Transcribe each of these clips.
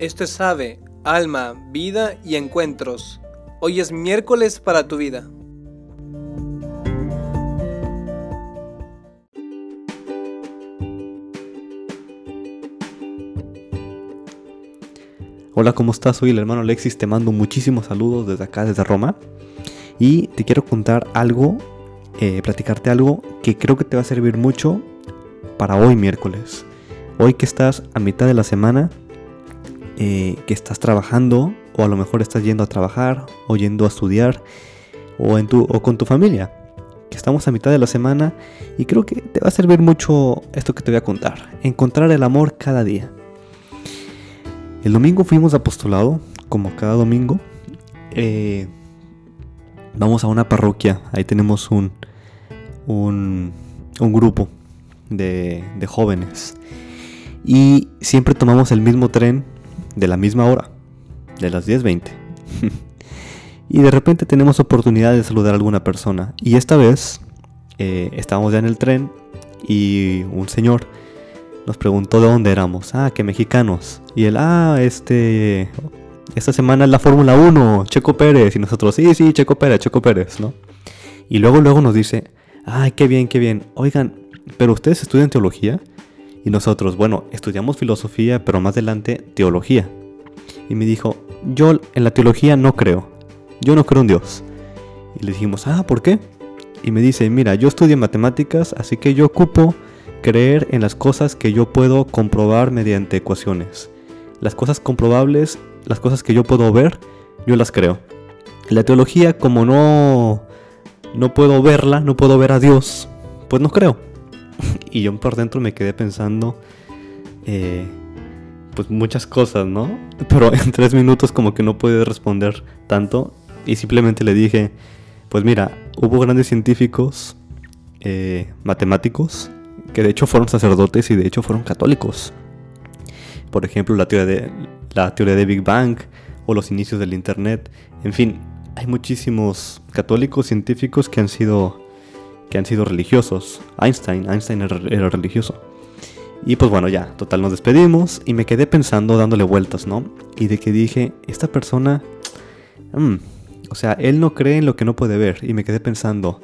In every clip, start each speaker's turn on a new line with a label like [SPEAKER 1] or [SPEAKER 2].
[SPEAKER 1] Esto es Ave, Alma, Vida y Encuentros. Hoy es miércoles para tu vida.
[SPEAKER 2] Hola, ¿cómo estás? Soy el hermano Alexis, te mando muchísimos saludos desde acá, desde Roma. Y te quiero contar algo, eh, platicarte algo que creo que te va a servir mucho para hoy miércoles. Hoy que estás a mitad de la semana, eh, que estás trabajando, o a lo mejor estás yendo a trabajar, o yendo a estudiar, o, en tu, o con tu familia. Que estamos a mitad de la semana y creo que te va a servir mucho esto que te voy a contar. Encontrar el amor cada día. El domingo fuimos a como cada domingo. Eh, vamos a una parroquia, ahí tenemos un, un, un grupo de, de, jóvenes. Y siempre tomamos el mismo tren de la misma hora, de las 10.20. y de repente tenemos oportunidad de saludar a alguna persona. Y esta vez eh, estábamos ya en el tren y un señor nos preguntó de dónde éramos. Ah, que mexicanos. Y él, ah, este. Esta semana es la Fórmula 1, Checo Pérez. Y nosotros, sí, sí, Checo Pérez, Checo Pérez, ¿no? Y luego, luego nos dice, ay, qué bien, qué bien. Oigan, ¿pero ustedes estudian teología? Y nosotros, bueno, estudiamos filosofía, pero más adelante teología. Y me dijo, yo en la teología no creo. Yo no creo en Dios. Y le dijimos, ah, ¿por qué? Y me dice, mira, yo estudio matemáticas, así que yo ocupo creer en las cosas que yo puedo comprobar mediante ecuaciones. Las cosas comprobables, las cosas que yo puedo ver, yo las creo. La teología, como no, no puedo verla, no puedo ver a Dios, pues no creo. Y yo por dentro me quedé pensando, eh, pues muchas cosas, ¿no? Pero en tres minutos como que no pude responder tanto y simplemente le dije, pues mira, hubo grandes científicos, eh, matemáticos, que de hecho fueron sacerdotes y de hecho fueron católicos. Por ejemplo, la teoría de, la teoría de Big Bang o los inicios del Internet. En fin, hay muchísimos católicos científicos que han sido, que han sido religiosos. Einstein, Einstein era, religioso. Y pues bueno, ya, total, nos despedimos y me quedé pensando, dándole vueltas, ¿no? Y de que dije, esta persona, mmm, o sea, él no cree en lo que no puede ver. Y me quedé pensando,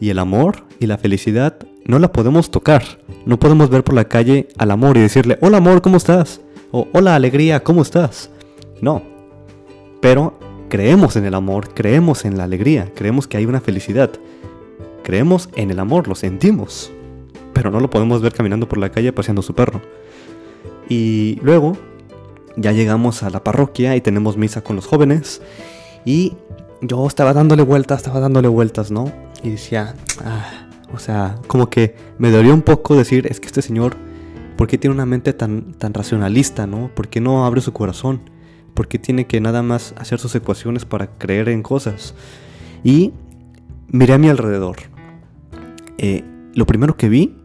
[SPEAKER 2] ¿y el amor y la felicidad no la podemos tocar. No podemos ver por la calle al amor y decirle, hola amor, ¿cómo estás? O hola alegría, ¿cómo estás? No. Pero creemos en el amor, creemos en la alegría, creemos que hay una felicidad. Creemos en el amor, lo sentimos. Pero no lo podemos ver caminando por la calle paseando su perro. Y luego ya llegamos a la parroquia y tenemos misa con los jóvenes. Y yo estaba dándole vueltas, estaba dándole vueltas, ¿no? Y decía, ah, o sea, como que me dolió un poco decir, es que este señor, ¿por qué tiene una mente tan, tan racionalista, no? ¿Por qué no abre su corazón? ¿Por qué tiene que nada más hacer sus ecuaciones para creer en cosas? Y miré a mi alrededor. Eh, lo primero que vi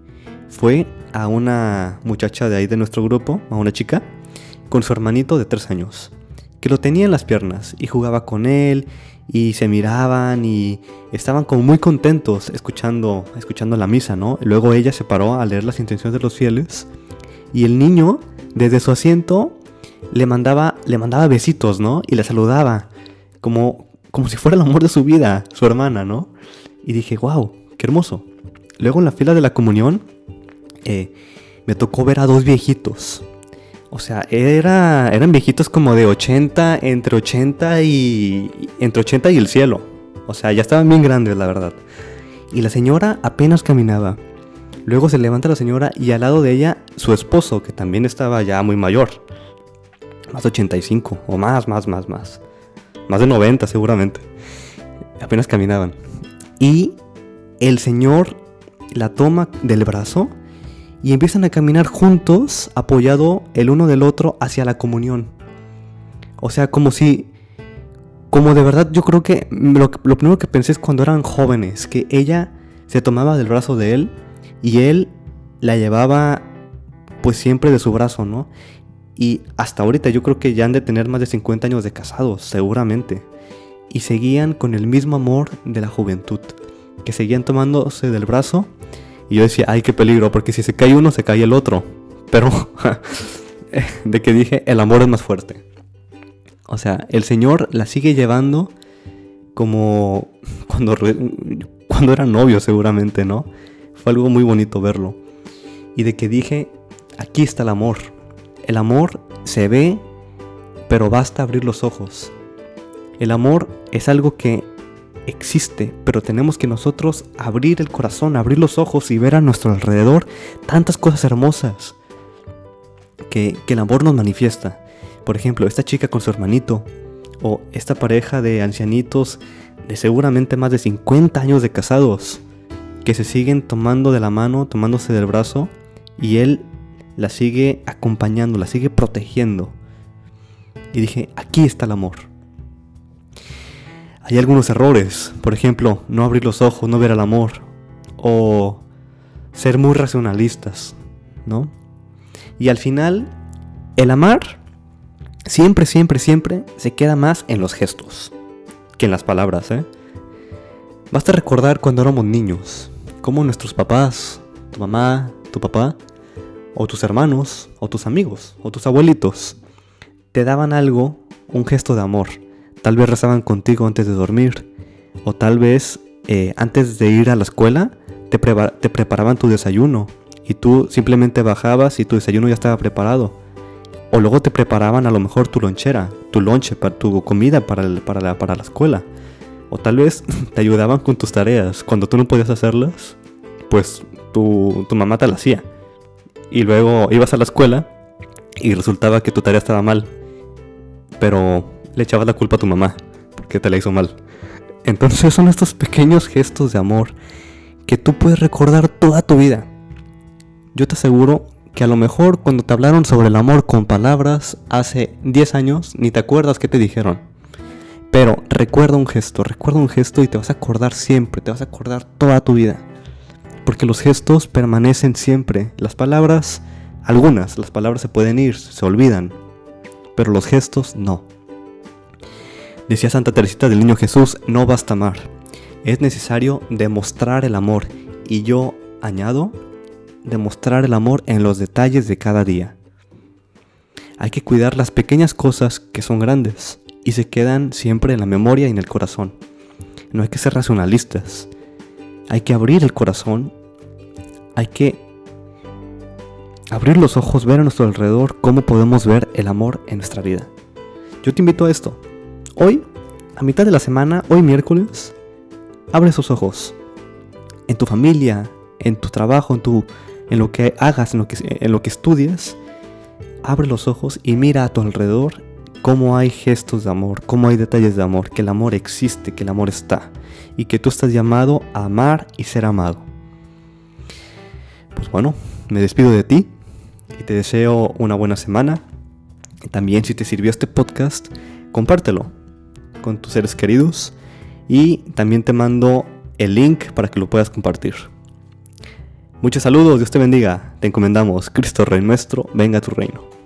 [SPEAKER 2] fue a una muchacha de ahí de nuestro grupo, a una chica, con su hermanito de tres años, que lo tenía en las piernas y jugaba con él y se miraban y estaban como muy contentos escuchando, escuchando la misa, ¿no? Luego ella se paró a leer las intenciones de los fieles y el niño desde su asiento le mandaba, le mandaba besitos, ¿no? Y le saludaba como, como si fuera el amor de su vida, su hermana, ¿no? Y dije, wow, qué hermoso. Luego en la fila de la comunión eh, me tocó ver a dos viejitos o sea, era, eran viejitos como de 80, entre 80 y. entre 80 y el cielo. O sea, ya estaban bien grandes, la verdad. Y la señora apenas caminaba. Luego se levanta la señora y al lado de ella su esposo, que también estaba ya muy mayor. Más de 85, o más, más, más, más. Más de 90 seguramente. Apenas caminaban. Y el señor la toma del brazo y empiezan a caminar juntos, apoyado el uno del otro hacia la comunión. O sea, como si, como de verdad yo creo que lo, primero que pensé es cuando eran jóvenes, que ella se tomaba del brazo de él y él la llevaba pues siempre de su brazo, ¿no? Y hasta ahorita yo creo que ya han de tener más de 50 años de casados, seguramente. Y seguían con el mismo amor de la juventud, que seguían tomándose del brazo y yo decía, ay, qué peligro, porque si se cae uno, se cae el otro. Pero de que dije, el amor es más fuerte. O sea, el Señor la sigue llevando como cuando, cuando era novio seguramente, ¿no? Fue algo muy bonito verlo. Y de que dije, aquí está el amor. El amor se ve, pero basta abrir los ojos. El amor es algo que existe, pero tenemos que nosotros abrir el corazón, abrir los ojos y ver a nuestro alrededor tantas cosas hermosas que, que el amor nos manifiesta. Por ejemplo, esta chica con su hermanito, o esta pareja de ancianitos de seguramente más de 50 años de casados, que se siguen tomando de la mano, tomándose del brazo, y él la sigue acompañando, la sigue protegiendo. Y dije, aquí está el amor. Hay algunos errores, por ejemplo, no abrir los ojos, no ver el amor, o ser muy racionalistas, ¿no? Y al final, el amar siempre, siempre, siempre se queda más en los gestos que en las palabras, ¿eh? Basta recordar cuando éramos niños, cómo nuestros papás, tu mamá, tu papá, o tus hermanos, o tus amigos, o tus abuelitos, te daban algo, un gesto de amor. Tal vez rezaban contigo antes de dormir, o tal vez eh, antes de ir a la escuela te, te preparaban tu desayuno y tú simplemente bajabas y tu desayuno ya estaba preparado. O luego te preparaban a lo mejor tu lonchera, tu lonche, tu comida para, para, la, para la escuela. O tal vez te ayudaban con tus tareas. Cuando tú no podías hacerlas, pues tu, tu mamá te la hacía. Y luego ibas a la escuela y resultaba que tu tarea estaba mal. Pero le echabas la culpa a tu mamá porque te la hizo mal. Entonces son estos pequeños gestos de amor que tú puedes recordar toda tu vida. Yo te aseguro que a lo mejor cuando te hablaron sobre el amor con palabras hace 10 años ni te acuerdas qué te dijeron. Pero recuerda un gesto, recuerda un gesto y te vas a acordar siempre, te vas a acordar toda tu vida porque los gestos permanecen siempre. Las palabras, algunas, las palabras se pueden ir, se olvidan, pero los gestos no. Decía Santa Teresita del Niño Jesús, no basta amar, es necesario demostrar el amor y yo añado, demostrar el amor en los detalles de cada día. Hay que cuidar las pequeñas cosas que son grandes y se quedan siempre en la memoria y en el corazón. No hay que ser racionalistas. Hay que abrir el corazón hay que abrir los ojos, ver a nuestro alrededor cómo podemos ver el amor en nuestra vida. Yo te invito a esto. Hoy, a mitad de la semana, hoy miércoles, abre esos ojos. En tu familia, en tu trabajo, en, tu, en lo que hagas, en lo que, en lo que estudias, abre los ojos y mira a tu alrededor cómo hay gestos de amor, cómo hay detalles de amor, que el amor existe, que el amor está y que tú estás llamado a amar y ser amado pues bueno, me despido de ti y te deseo una buena semana. También si te sirvió este podcast, compártelo con tus seres queridos y también te mando el link para que lo puedas compartir. Muchos saludos, Dios te bendiga, te encomendamos, Cristo Rey nuestro, venga a tu reino.